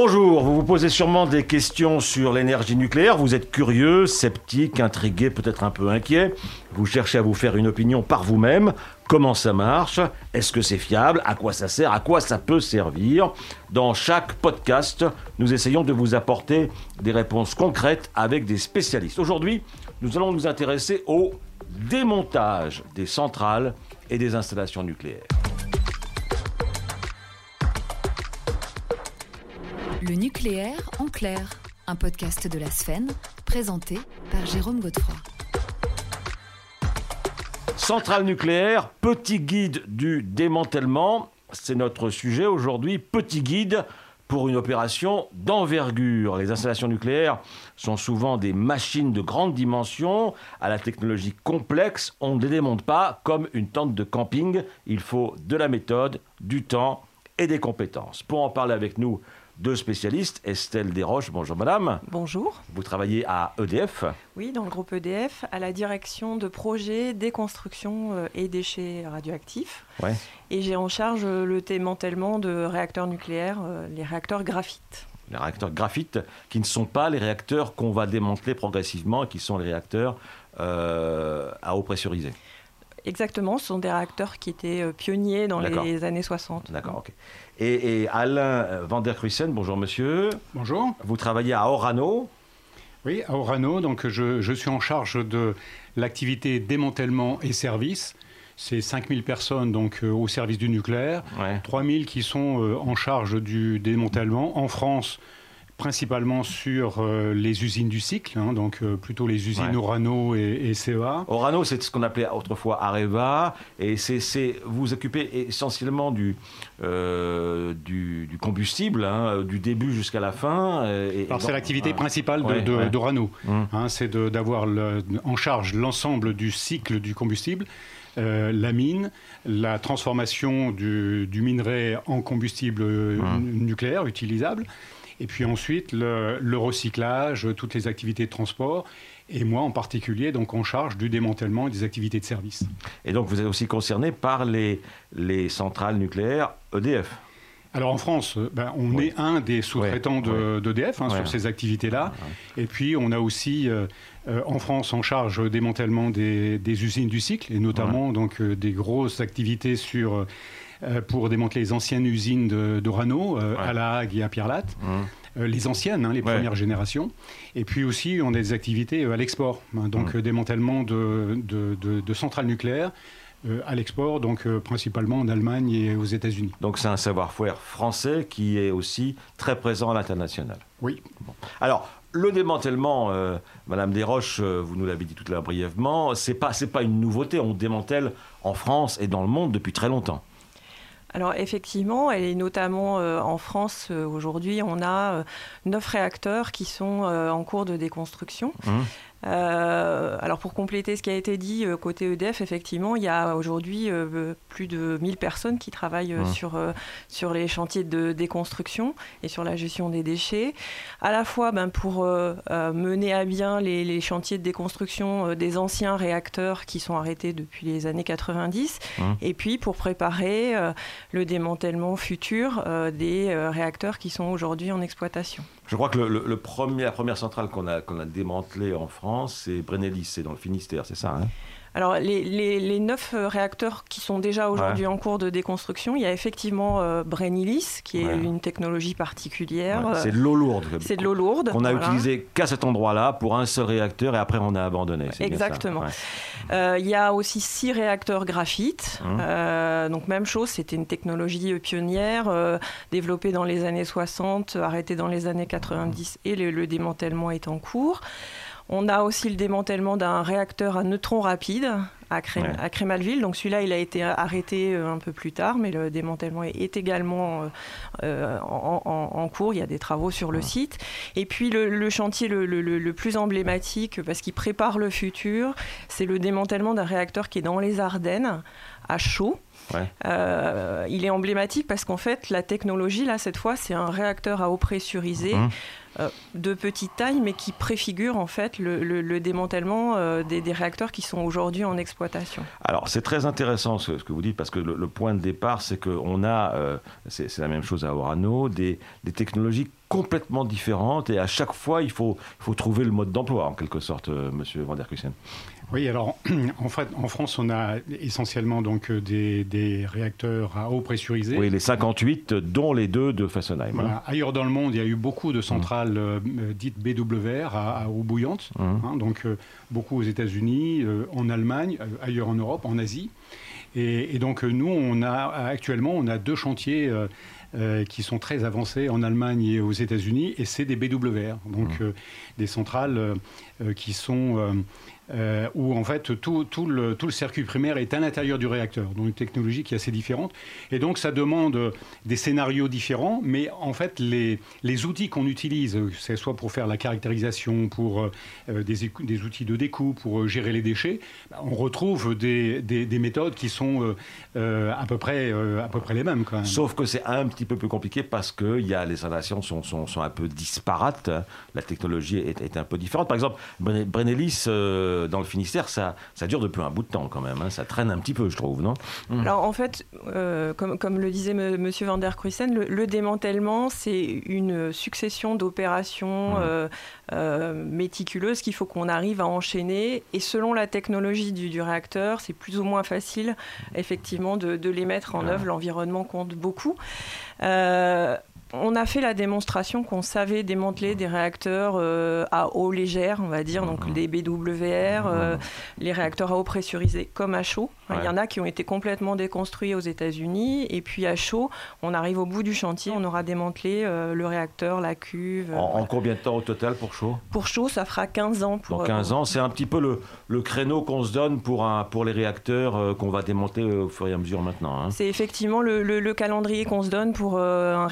Bonjour, vous vous posez sûrement des questions sur l'énergie nucléaire, vous êtes curieux, sceptique, intrigué, peut-être un peu inquiet, vous cherchez à vous faire une opinion par vous-même, comment ça marche, est-ce que c'est fiable, à quoi ça sert, à quoi ça peut servir? Dans chaque podcast, nous essayons de vous apporter des réponses concrètes avec des spécialistes. Aujourd'hui, nous allons nous intéresser au démontage des centrales et des installations nucléaires. Le nucléaire en clair, un podcast de la Sphène, présenté par Jérôme Godefroy. Centrale nucléaire, petit guide du démantèlement, c'est notre sujet aujourd'hui, petit guide pour une opération d'envergure. Les installations nucléaires sont souvent des machines de grande dimension, à la technologie complexe. On ne les démonte pas comme une tente de camping. Il faut de la méthode, du temps et des compétences. Pour en parler avec nous, deux spécialistes. Estelle Desroches, bonjour madame. Bonjour. Vous travaillez à EDF Oui, dans le groupe EDF, à la direction de projets déconstruction euh, et déchets radioactifs. Ouais. Et j'ai en charge le démantèlement de réacteurs nucléaires, euh, les réacteurs graphite. Les réacteurs graphite, qui ne sont pas les réacteurs qu'on va démanteler progressivement, qui sont les réacteurs euh, à eau pressurisée. Exactement, ce sont des réacteurs qui étaient euh, pionniers dans les années 60. D'accord, ok. Et, et Alain Van der Kruisen, bonjour monsieur. Bonjour. Vous travaillez à Orano. Oui, à Orano, donc je, je suis en charge de l'activité démantèlement et service. C'est 5000 personnes donc, euh, au service du nucléaire, Ouais. 3000 qui sont euh, en charge du démantèlement en France, principalement sur euh, les usines du cycle, hein, donc euh, plutôt les usines Ouais. Orano et, et CEA. Orano, c'est ce qu'on appelait autrefois Areva, et c'est, vous vous occupez essentiellement du, euh, du, du combustible, hein, du début jusqu'à la fin. et- Alors et c'est l'activité ouais. principale de- Ouais, de- ouais. d'Orano. Hein, c'est d'avoir en charge l'ensemble du cycle du combustible, euh, la mine, la transformation du, du minerai en combustible Hum. nucléaire utilisable, et puis ensuite le, le recyclage, toutes les activités de transport, et moi en particulier donc en charge du démantèlement et des activités de service. Et donc vous êtes aussi concerné par les, les centrales nucléaires E EDF. Alors en France, euh, ben, on Oui. est un des sous-traitants de- d'EDF hein, Ouais. sur ces activités-là. Et puis on a aussi euh, euh, en France en charge le démantèlement des, des usines du cycle, et notamment donc, euh, des grosses activités sur, pour démanteler les anciennes usines d'Orano, euh, Ouais. à La Hague et à Pierre-Latte. Hum. Euh, les anciennes, hein, les Ouais. premières générations. Et puis aussi, on a des activités euh, à l'export, hein, donc euh, démantèlement de, de- de- de centrales nucléaires euh, à l'export, donc euh, principalement en Allemagne et aux États-Unis. Donc c'est un savoir-faire français qui est aussi très présent à l'international. Oui. Alors, le démantèlement, euh, Madame Desroches, euh, vous nous l'avez dit tout à l'heure brièvement, c'est pas, c'est pas une nouveauté. On démantèle en France et dans le monde depuis très longtemps. Alors effectivement, et notamment euh, en France, euh, aujourd'hui, on a euh, neuf réacteurs qui sont en cours de déconstruction. Hum. Euh, alors pour compléter ce qui a été dit euh, côté EDF, effectivement, il y a aujourd'hui euh, plus de 1000 personnes qui travaillent Mmh. sur, sur les chantiers de déconstruction et sur la gestion des déchets, à la fois ben, pour mener à bien les, les chantiers de déconstruction des anciens réacteurs qui sont arrêtés depuis les années 90, Mmh. et puis pour préparer le démantèlement futur des réacteurs qui sont aujourd'hui en exploitation. Je crois que le, premier, la première centrale qu'on a, démantelée en France, c'est Brennelis, c'est dans le Finistère, c'est ça hein? Alors, les, les- les neuf euh, réacteurs qui sont déjà aujourd'hui en cours de déconstruction, il y a effectivement euh, Brennilis, qui est Ouais. une technologie particulière. Ouais, euh, C'est de l'eau lourde. c'est de l'eau lourde. Qu'on a voilà. utilisé qu'à cet endroit-là pour un seul réacteur et après on a abandonné. Exactement. Euh, il y a aussi six réacteurs graphite. Hum. Euh, donc, même chose, c'était une technologie pionnière, développée dans les années 60, arrêtée dans les années 90, et le, le démantèlement est en cours. On a aussi le démantèlement d'un réacteur à neutrons rapides à, Cré- Ouais. à Crémalville. Donc celui-là, il a été arrêté euh, un peu plus tard, mais le démantèlement est, également euh, euh, en, en- en cours. Il y a des travaux sur le site. Et puis le, le chantier le, le- le- le plus emblématique, parce qu'il prépare le futur, c'est le démantèlement d'un réacteur qui est dans les Ardennes, à chaud. Ouais. Euh, il est emblématique parce qu'en fait, la technologie, là, cette fois, c'est un réacteur à eau pressurisée Mhm. Euh, de petite taille, mais qui préfigure en fait le, le- le démantèlement euh, des, réacteurs qui sont aujourd'hui en exploitation. Alors, c'est très intéressant ce, que vous dites parce que le, point de départ, c'est qu'on a, euh, c'est la même chose à Orano, des, des technologies complètement différentes et à chaque fois, il faut, il faut trouver le mode d'emploi, en quelque sorte, euh, monsieur Van der Kussen. Oui, alors en fait, en France, on a essentiellement donc euh, des, réacteurs à eau pressurisée. Oui, les 58, dont les deux de Fessenheim. Hein. Ailleurs dans le monde, il y a eu beaucoup de centrales mmh. euh, dites BWR à, eau bouillante, mmh. hein, donc beaucoup aux États-Unis, en Allemagne, ailleurs en Europe, en Asie. Et, et, donc nous, on a actuellement, on a deux chantiers euh, qui sont très avancés en Allemagne et aux États-Unis, et c'est des BWR, donc mmh. euh, des centrales euh, qui sont euh, où en fait tout, le, tout, le, circuit primaire est à l'intérieur du réacteur, donc une technologie qui est assez différente. Et donc ça demande des scénarios différents, mais en fait les, les outils qu'on utilise, c'est soit pour faire la caractérisation, pour euh, des, des, outils de découpe, pour euh, gérer les déchets, bah, on retrouve des, des, méthodes qui sont à, peu près, à peu près les mêmes. Quand même. Sauf que c'est un petit peu plus compliqué parce que y a, les installations sont, sont, sont un peu disparates, la technologie est, est, un peu différente. Par exemple, Brennelis euh, dans le Finistère, ça, ça dure depuis un bout de temps quand même. Hein. Ça traîne un petit peu, je trouve, non? Mmh. Alors en fait, euh, comme, comme, le disait M. Monsieur Van der Kruisen, le, démantèlement, c'est une succession d'opérations mmh. euh, méticuleuses qu'il faut qu'on arrive à enchaîner. Et selon la technologie du, réacteur, c'est plus ou moins facile, effectivement, de, de les mettre en œuvre. L'environnement compte beaucoup. Euh, on a fait la démonstration qu'on savait démanteler des réacteurs euh, à eau légère, on va dire, donc mhm. les BWR, euh, mhm. les réacteurs à eau pressurisée comme à chaud. Il y en a qui ont été complètement déconstruits aux États-Unis, et puis à chaud, on arrive au bout du chantier, on aura démantelé euh, le réacteur, la cuve. En, combien de temps au total pour chaud? Pour chaud, ça fera 15 ans. Pour, 15 ans, c'est un petit peu le, créneau qu'on se donne pour, pour les réacteurs qu'on va démonter au fur et à mesure maintenant. Hein. C'est effectivement le, calendrier qu'on se donne pour un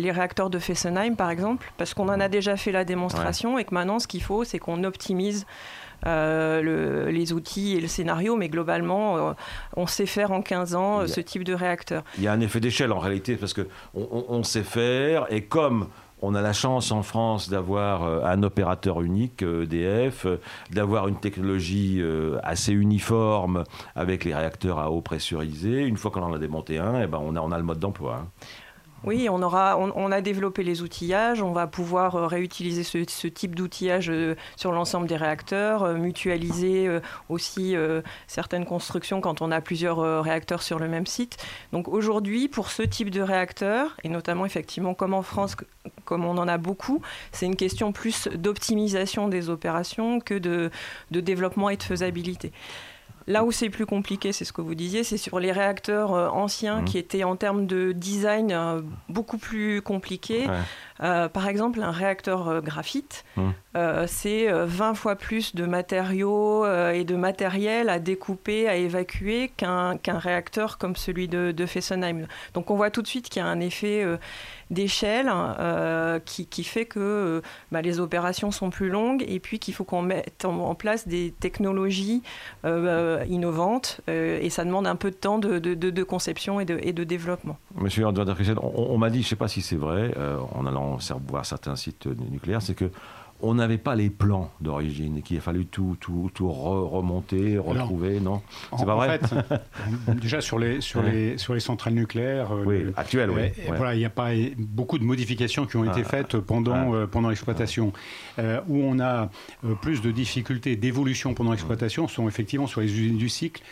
les réacteurs de Fessenheim, par exemple, parce qu'on en a déjà fait la démonstration et que maintenant, ce qu'il faut, c'est qu'on optimise euh, les outils et le scénario, mais globalement, euh, on sait faire en 15 ans ce type de réacteur. Il y a un effet d'échelle en réalité, parce qu'on on, sait faire, et comme on a la chance en France d'avoir euh, un opérateur unique, EDF, d'avoir une technologie assez uniforme avec les réacteurs à eau pressurisée. Une fois qu'on en a démonté un, et eh ben on, a, on a le mode d'emploi. Oui, on, aura, on, a développé les outillages, on va pouvoir euh, réutiliser ce, type d'outillage euh, sur l'ensemble des réacteurs, euh, mutualiser aussi certaines constructions quand on a plusieurs réacteurs sur le même site. Donc aujourd'hui, pour ce type de réacteur, et notamment effectivement comme en France, comme on en a beaucoup, c'est une question plus d'optimisation des opérations que de développement et de faisabilité. Là où c'est plus compliqué, c'est ce que vous disiez, c'est sur les réacteurs euh, anciens mmh. qui étaient en termes de design euh, beaucoup plus compliqués. Euh, par exemple, un réacteur graphite, mmh. c'est 20 fois plus de matériaux et de matériel à découper, à évacuer qu'un réacteur comme celui de, de, Fessenheim. Donc on voit tout de suite qu'il y a un effet d'échelle euh, qui, fait que euh, bah, les opérations sont plus longues et puis qu'il faut qu'on mette en, place des technologies euh, innovantes et ça demande un peu de temps de, conception et de, développement. Monsieur on, on m'a dit, je ne sais pas si c'est vrai, en allant voir certains sites nucléaires, c'est que on n'avait pas les plans d'origine et qu'il a fallu tout, tout, tout remonter, retrouver, non C'est pas vrai Déjà sur les, sur, les, sur les centrales nucléaires euh, oui, actuelles, oui. Voilà, il n'y a pas beaucoup de modifications qui ont été ah. faites pendant, euh, pendant l'exploitation. Euh, où on a plus de difficultés d'évolution pendant l'exploitation sont effectivement sur les usines du cycle.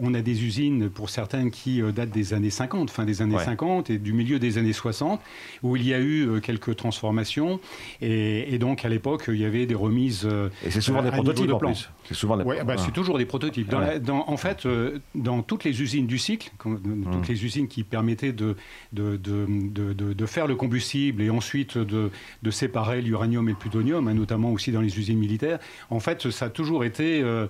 on a des usines, pour certaines, qui datent des années 50, fin des années 50 et du milieu des années 60, où il y a eu quelques transformations. Et, et donc, à l'époque, il y avait des remises. Euh, et c'est souvent des prototypes en plus. C'est souvent bah, c'est toujours des prototypes. Dans en fait, euh, dans toutes les usines du cycle, toutes hum. les usines qui permettaient de de, de, de, faire le combustible et ensuite de, séparer l'uranium et le plutonium, hein, notamment aussi dans les usines militaires, en fait, ça a toujours été euh,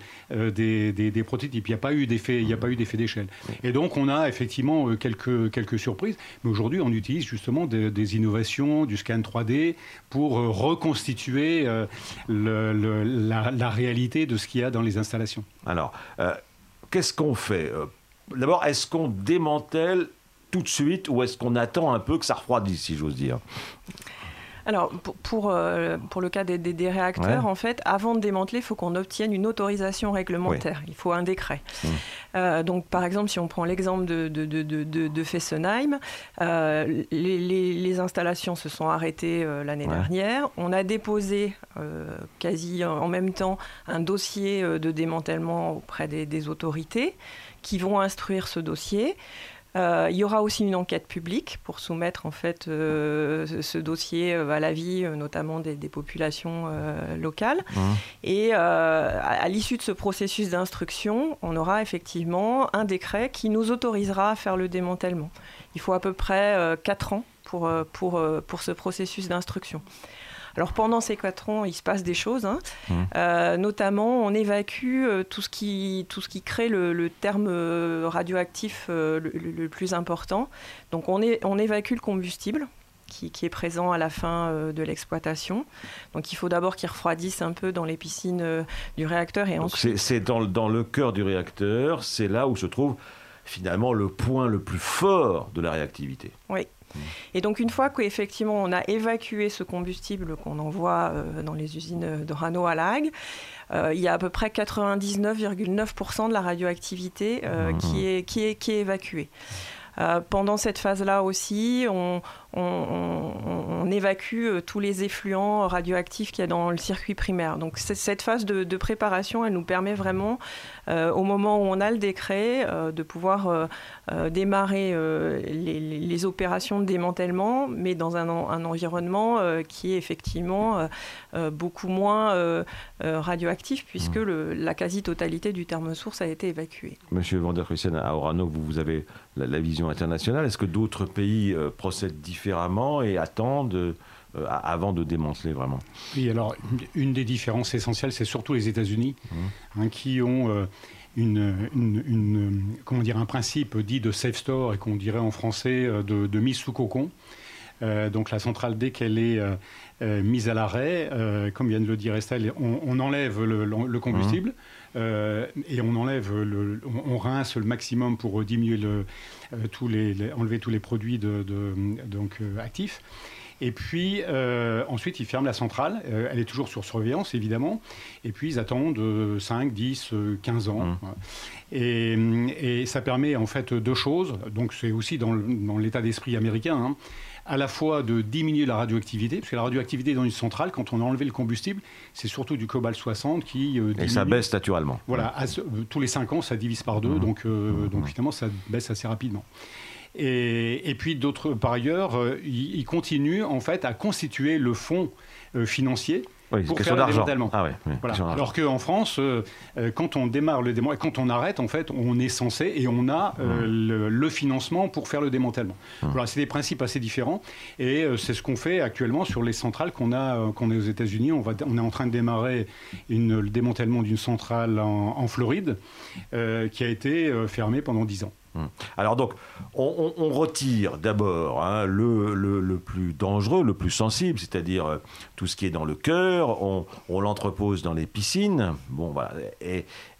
des, des, prototypes. Il n'y a pas eu d'effet, il n'y a pas eu d'effet d'échelle. Et donc, on a effectivement quelques quelques surprises. Mais aujourd'hui, on utilise justement des, des innovations, du scan 3D pour reconstituer euh, la, réalité de ce qu'il y a dans les installations. Alors, euh, qu'est-ce qu'on fait euh, D'abord, est-ce qu'on démantèle tout de suite ou est-ce qu'on attend un peu que ça refroidisse, si j'ose dire? Alors, pour, euh, pour, le cas des, des, réacteurs, en fait, avant de démanteler, il faut qu'on obtienne une autorisation réglementaire. Il faut un décret. Mmh. Euh, donc, par exemple, si on prend l'exemple de, de, de, de Fessenheim, euh, les, les, installations se sont arrêtées l'année dernière. On a déposé quasi en même temps un dossier de démantèlement auprès des, des autorités qui vont instruire ce dossier. Euh, il y aura aussi une enquête publique pour soumettre en fait euh, ce dossier euh, à l'avis notamment des, populations locales. Mmh. Et à, l'issue de ce processus d'instruction, on aura effectivement un décret qui nous autorisera à faire le démantèlement. Il faut à peu près 4 ans pour, pour, pour ce processus d'instruction. Alors pendant ces quatre ans, il se passe des choses. Hein. Mmh. Euh, notamment, on évacue euh, tout ce qui, tout ce qui crée le, terme euh, radioactif le, plus important. Donc on, est, on évacue le combustible. Qui, est présent à la fin de l'exploitation. Donc il faut d'abord qu'il refroidisse un peu dans les piscines du réacteur. et C'est dans, dans le cœur du réacteur, c'est là où se trouve finalement le point le plus fort de la réactivité. Oui, et donc une fois qu'effectivement on a évacué ce combustible qu'on envoie euh, dans les usines de Rano à Lag, euh, il y a à peu près 99,9% de la radioactivité euh, mmh. qui, est, qui, est, qui est évacuée. Pendant cette phase-là aussi, on, on, évacue euh, tous les effluents radioactifs qu'il y a dans le circuit primaire. Donc cette phase de, préparation, elle nous permet vraiment, euh, au moment où on a le décret, euh, de pouvoir démarrer les, opérations de démantèlement, mais dans un, environnement qui est effectivement beaucoup moins radioactif, puisque mmh. la quasi-totalité du terme source a été évacuée. Monsieur Van der à Orano, vous, avez la, la vision internationale. Est-ce que d'autres pays procèdent différemment et attendent euh, avant de démanteler vraiment? Oui, alors une des différences essentielles, c'est surtout les États-Unis, mmh. hein, qui ont euh, une, comment dire, un principe dit de safe store et qu'on dirait en français euh, de, mise sous cocon. donc la centrale, dès qu'elle est mise à l'arrêt, comme vient de le dire Estelle, on, enlève le, combustible. Mmh. Et on enlève, le, on, rince le maximum pour diminuer le, euh, tous les, enlever tous les produits de, donc, euh, actifs. Et puis euh, ensuite, ils ferment la centrale. elle est toujours sur surveillance, évidemment. Et puis ils attendent 5, 10, 15 ans. Mmh. Et, et, ça permet en fait deux choses. Donc c'est aussi dans l'état d'esprit américain. Hein à la fois de diminuer la radioactivité, parce que la radioactivité dans une centrale, quand on a enlevé le combustible, c'est surtout du cobalt 60 qui euh, Et ça baisse naturellement. Voilà, euh, tous les 5 ans, ça divise par deux, mmh. donc, euh, mmh. donc finalement, ça baisse assez rapidement. Et, et puis d'autres, par ailleurs, il, il, continue en fait à constituer le fonds financier oui, pour faire le démantèlement. Ah Alors qu'en France, euh, euh, quand on démarre le démantèlement, quand on arrête, en fait, on est censé et on a euh, mmh. le, financement pour faire le démantèlement. Mmh. Voilà, c'est des principes assez différents et c'est ce qu'on fait actuellement sur les centrales qu'on a, qu'on est aux États-Unis. On, va, on est en train de démarrer une, le démantèlement d'une centrale en, en Floride qui a été fermée pendant 10 ans. Hum. Alors donc, on, retire d'abord hein, le, plus dangereux, le plus sensible, c'est-à-dire euh, tout ce qui est dans le cœur, on, l'entrepose dans les piscines. Bon, voilà.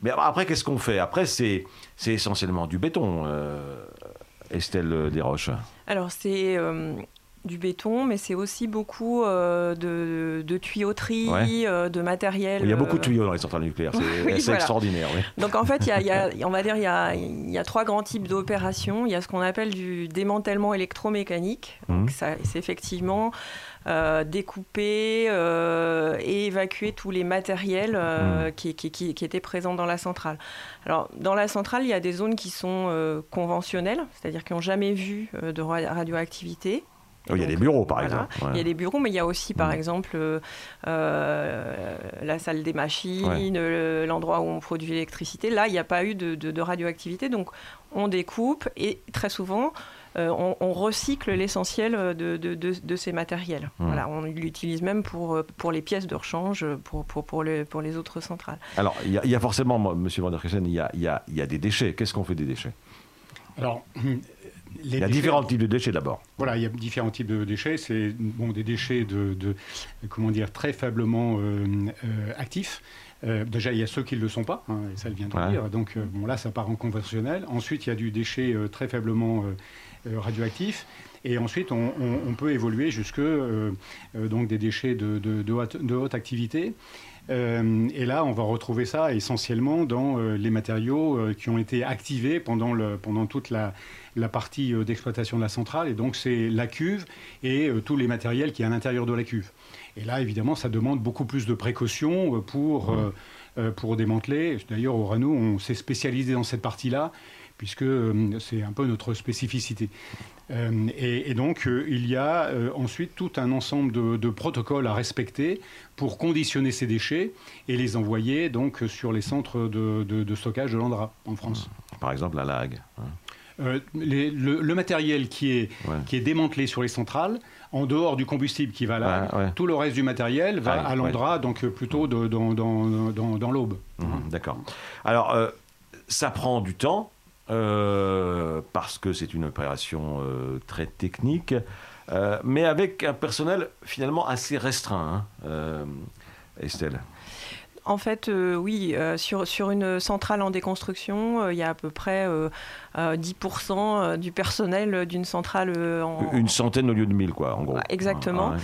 mais après, qu'est-ce qu'on fait? Après, c'est essentiellement du béton, euh, Estelle Desroches. Alors, c'est euh, du béton, mais c'est aussi beaucoup euh, de, tuyauterie, euh, de matériel. Il y a beaucoup de tuyaux dans les centrales nucléaires, c'est extraordinaire. Donc en fait, il y, a, on va dire, il y a, il y a trois grands types d'opérations. Il y a ce qu'on appelle du démantèlement électromécanique. Mmh. C'est effectivement euh, découper et évacuer tous les matériels mmh. qui, qui, qui, étaient présents dans la centrale. Alors, dans la centrale, il y a des zones qui sont conventionnelles, c'est-à-dire qui n'ont jamais vu de radioactivité. Il y a des bureaux, par exemple. Il y a des bureaux, mais il y a aussi, par mm. exemple, euh, euh, la salle des machines, l'endroit où on produit l'électricité. Là, il n'y a pas eu de, radioactivité, donc on découpe et très souvent, euh, on, recycle l'essentiel de, de, ces matériels. Mm. Voilà, on l'utilise même pour, pour les pièces de rechange pour, pour, pour, les, pour les autres centrales. Alors, il y, a, forcément, M. Van der Kressen, il y a, il y a des déchets. Qu'est-ce qu'on fait des déchets? Alors, il y a différents types de déchets d'abord. Voilà, il y a différents types de déchets. C'est bon, des déchets de, comment dire, très faiblement euh, euh, actifs. Euh, déjà, il y a ceux qui ne le sont pas, hein, et ça vient de dire. Donc, bon, là, ça part en conventionnel. Ensuite, il y a du déchet très faiblement radioactif. Et ensuite, on, peut évoluer jusque donc des déchets de, de, haute, activité. Et là, on va retrouver ça essentiellement dans les matériaux qui ont été activés pendant, pendant toute la, partie d'exploitation de la centrale. Et donc, c'est la cuve et tous les matériels qui est à l'intérieur de la cuve. Et là, évidemment, ça demande beaucoup plus de précautions pour, euh, euh, pour démanteler. D'ailleurs, au Renault, on s'est spécialisé dans cette partie-là, puisque euh, c'est un peu notre spécificité. Et, donc, il y a ensuite tout un ensemble de, protocoles à respecter pour conditionner ces déchets et les envoyer donc sur les centres de, de stockage de l'Andra en France. Par exemple, la LAG. Hein. Euh, le, matériel qui est, qui est démantelé sur les centrales, en dehors du combustible qui va là, tout le reste du matériel va à l'Andra, donc euh, plutôt de, dans, dans, dans, l'aube. Mhm, d'accord. Alors, euh, ça prend du temps, parce que c'est une opération très technique, mais avec un personnel finalement assez restreint, hein, Estelle. En fait, oui, sur, sur une centrale en déconstruction, il y a à peu près 10% euh, du personnel d'une centrale. Euh, en... Une centaine au lieu de 1000, quoi, en gros. Exactement.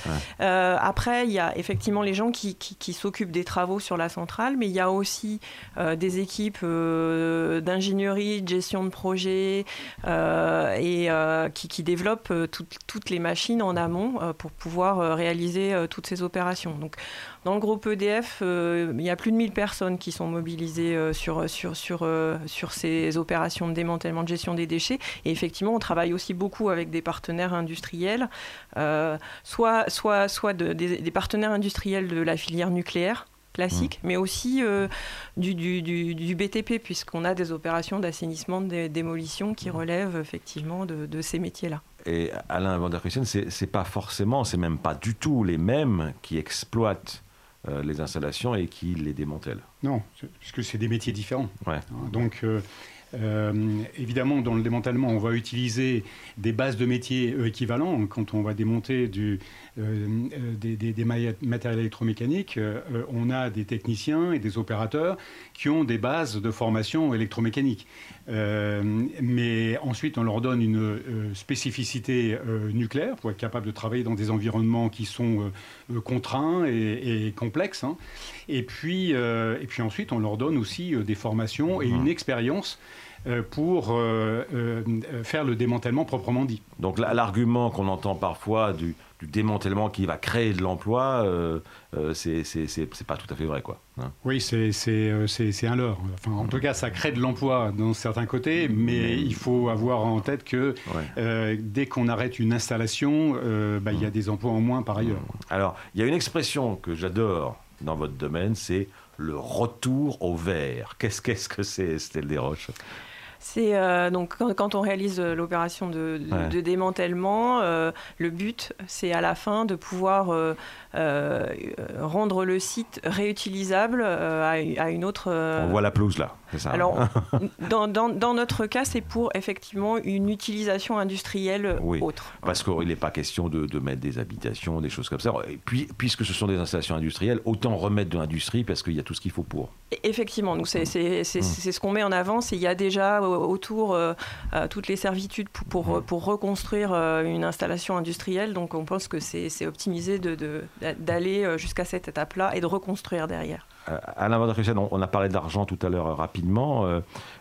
Euh, après, il y a effectivement les gens qui, qui, s'occupent des travaux sur la centrale, mais il y a aussi des équipes d'ingénierie, de gestion de projet et qui, qui, développent toutes les machines en amont pour pouvoir réaliser toutes ces opérations. Donc, dans le groupe EDF, il y a plus de 1000 personnes qui sont mobilisées sur, sur, sur, sur ces opérations de démantèlement de gestion des déchets. Et effectivement, on travaille aussi beaucoup avec des partenaires industriels, euh, soit, soit, soit des, partenaires industriels de la filière nucléaire classique, mmh. mais aussi euh, du, du, du, BTP, puisqu'on a des opérations d'assainissement, de démolition qui mmh. relèvent effectivement de, ces métiers-là. Et Alain Van der Christian, c'est pas forcément, c'est même pas du tout les mêmes qui exploitent euh, les installations et qui les démantèlent. Non, puisque c'est des métiers différents. Ouais. Donc, euh, évidemment, dans le démantèlement, on va utiliser des bases de métiers euh, équivalents. Quand on va démonter du, euh, des, des, matériels électromécaniques, on a des techniciens et des opérateurs qui ont des bases de formation électromécanique. mais ensuite, on leur donne une spécificité nucléaire pour être capable de travailler dans des environnements qui sont contraints et, complexes. Hein. Et, puis, et puis ensuite, on leur donne aussi des formations et une expérience euh, pour euh, euh, faire le démantèlement proprement dit. Donc l'argument qu'on entend parfois du, démantèlement qui va créer de l'emploi, c'est pas tout à fait vrai. Quoi, hein. oui, c'est un leurre. Enfin, en tout cas, ça crée de l'emploi dans certains côtés, mais il faut avoir en tête que dès qu'on arrête une installation, bah, il y a des emplois en moins par ailleurs. Alors, il y a une expression que j'adore dans votre domaine, c'est le retour au vert. Qu'est-ce qu'est-ce que c'est, Estelle Desroches? C'est euh, donc quand, on réalise euh, l'opération de, démantèlement, euh, le but c'est à la fin de pouvoir rendre le site réutilisable à, une autre. On voit la pelouse là, c'est ça. Alors dans, dans, notre cas, c'est pour effectivement une utilisation industrielle autre. Parce qu'il n'est pas question de, de, mettre des habitations, des choses comme ça. Et puis, puisque ce sont des installations industrielles, autant remettre de l'industrie parce qu'il y a tout ce qu'il faut pour. Effectivement, donc c'est mmh. ce qu'on met en avant. Il y a déjà autour euh, euh, toutes les servitudes pour, pour, mmh. pour reconstruire euh, une installation industrielle. Donc on pense que c'est optimisé de, jusqu'à cette étape-là et de reconstruire derrière. Alain Van on a parlé d'argent tout à l'heure rapidement.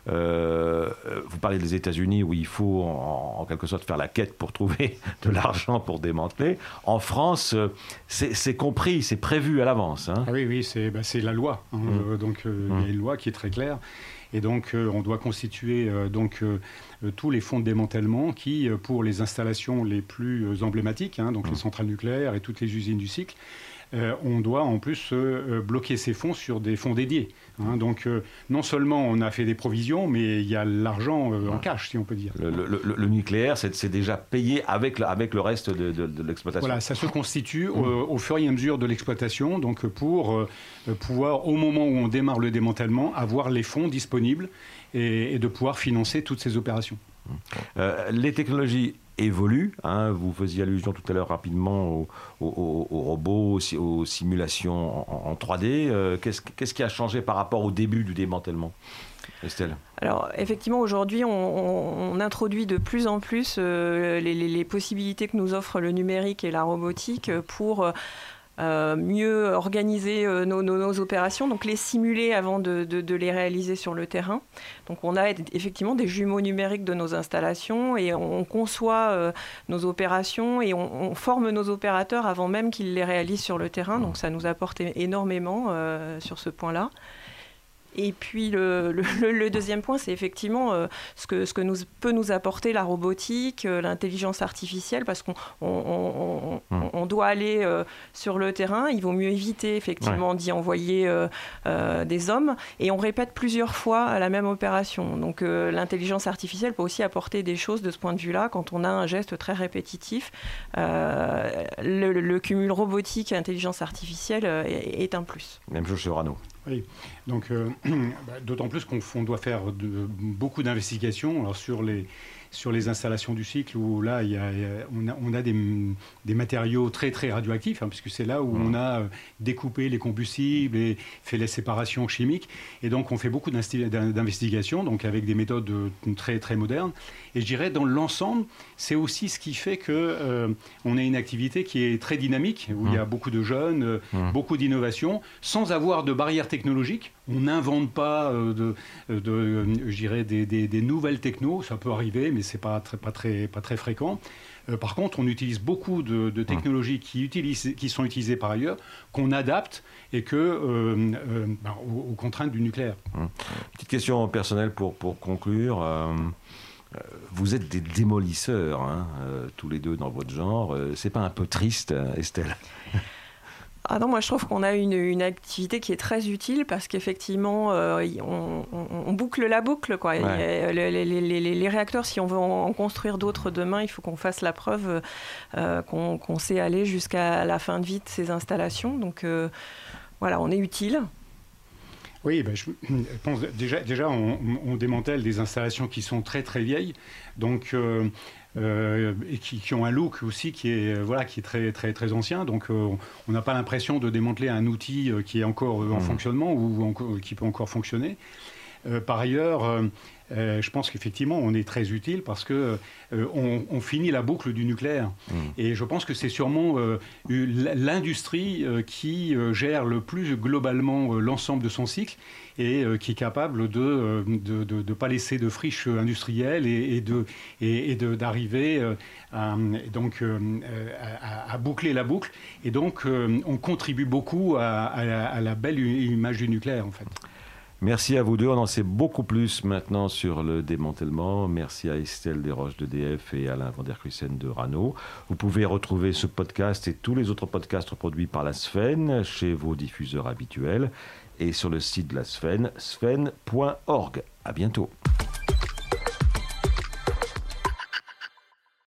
vous parlez des États-Unis où il faut en, quelque sorte faire la quête pour trouver de l'argent pour démanteler. En France, c'est compris, c'est prévu à l'avance. Hein. Ah oui, oui, c'est bah, la loi. Hein. Mmh. donc il y a une loi qui est très claire. Et donc, euh, on doit constituer euh, donc, euh, tous les fonds de démantèlement qui, pour les installations les plus emblématiques, hein, donc les mmh. centrales nucléaires et toutes les usines du cycle, on doit en plus bloquer ces fonds sur des fonds dédiés. Hein. donc non seulement on a fait des provisions, mais il y a l'argent en cash, si on peut dire. Le, nucléaire, c'est déjà payé avec, avec le reste de, l'exploitation. Voilà, ça se constitue mmh. au, fur et à mesure de l'exploitation, donc pour pouvoir, au moment où on démarre le démantèlement, avoir les fonds disponibles et, de pouvoir financer toutes ces opérations. Euh, les technologies évoluent. Hein. vous faisiez allusion tout à l'heure rapidement aux, robots, aux, simulations en, 3D. Euh, qu'est-ce qui a changé par rapport au début du démantèlement Estelle? Alors effectivement, aujourd'hui, on, introduit de plus en plus les, possibilités que nous offre le numérique et la robotique pour euh, mieux organiser euh, nos, opérations, donc les simuler avant de, les réaliser sur le terrain. Donc on a effectivement des jumeaux numériques de nos installations et on, conçoit euh, nos opérations et on, forme nos opérateurs avant même qu'ils les réalisent sur le terrain. Donc ça nous apporte énormément sur ce point-là. Et puis le, le, deuxième point, c'est effectivement euh, ce, que, ce que nous, peut nous apporter la robotique, euh, l'intelligence artificielle, parce qu'on on, on, on, doit aller euh, sur le terrain. Il vaut mieux éviter effectivement d'y envoyer des hommes. Et on répète plusieurs fois la même opération. Donc l'intelligence artificielle peut aussi apporter des choses de ce point de vue-là quand on a un geste très répétitif. Le, cumul robotique et intelligence artificielle est, est un plus. Même chose chez Rano. Oui, donc euh, bah, d'autant plus qu'on doit faire beaucoup d'investigations sur les, sur les installations du cycle où là, il y a, on a, des, des, matériaux très très radioactifs, hein, puisque c'est là où on a euh, découpé les combustibles et fait les séparations chimiques. Et donc on fait beaucoup d'investigations, donc avec des méthodes euh, très très modernes. Et je dirais dans l'ensemble, c'est aussi ce qui fait que euh, on a une activité qui est très dynamique, où il y a mmh. beaucoup de jeunes, mmh. beaucoup d'innovations, sans avoir de barrières technologiques. On n'invente pas de, de je dirais, des, des, des nouvelles technos, ça peut arriver, mais c'est pas très, pas très, pas très fréquent. Euh, par contre, on utilise beaucoup de, technologies qui, utilisent, qui sont utilisées par ailleurs, qu'on adapte et que euh, euh, ben, aux, contraintes du nucléaire. Petite question personnelle pour, pour conclure. vous êtes des démolisseurs, hein, tous les deux dans votre genre. c'est pas un peu triste, Estelle? Ah non, moi je trouve qu'on a une, une, activité qui est très utile parce qu'effectivement, euh, on, boucle la boucle. Quoi. les, réacteurs, si on veut en, construire d'autres demain, il faut qu'on fasse la preuve euh, qu'on sait aller jusqu'à la fin de vie de ces installations. Donc euh, voilà, on est utile. Oui, ben, je pense déjà, déjà on, démantèle des installations qui sont très très vieilles. Donc euh, et qui, ont un look aussi qui est, euh, voilà, qui est très, très, très ancien. Donc euh, on n'a pas l'impression de démanteler un outil qui est encore en mmh. fonctionnement ou, qui peut encore fonctionner. Par ailleurs, je pense qu'effectivement, on est très utile parce que on, finit la boucle du nucléaire. Mmh. Et je pense que c'est sûrement l'industrie qui gère le plus globalement l'ensemble de son cycle et euh, qui est capable de ne euh, pas laisser de friches industrielles et, de et, d'arriver euh, à, donc à, boucler la boucle et donc on contribue beaucoup à, la belle image du nucléaire en fait. Merci à vous deux. On en sait beaucoup plus maintenant sur le démantèlement. Merci à Estelle Desroches d'EDF et Alain Van de Rano. Vous pouvez retrouver ce podcast et tous les autres podcasts produits par la Sfen chez vos diffuseurs habituels et sur le site de la Sven, sven.org. À bientôt.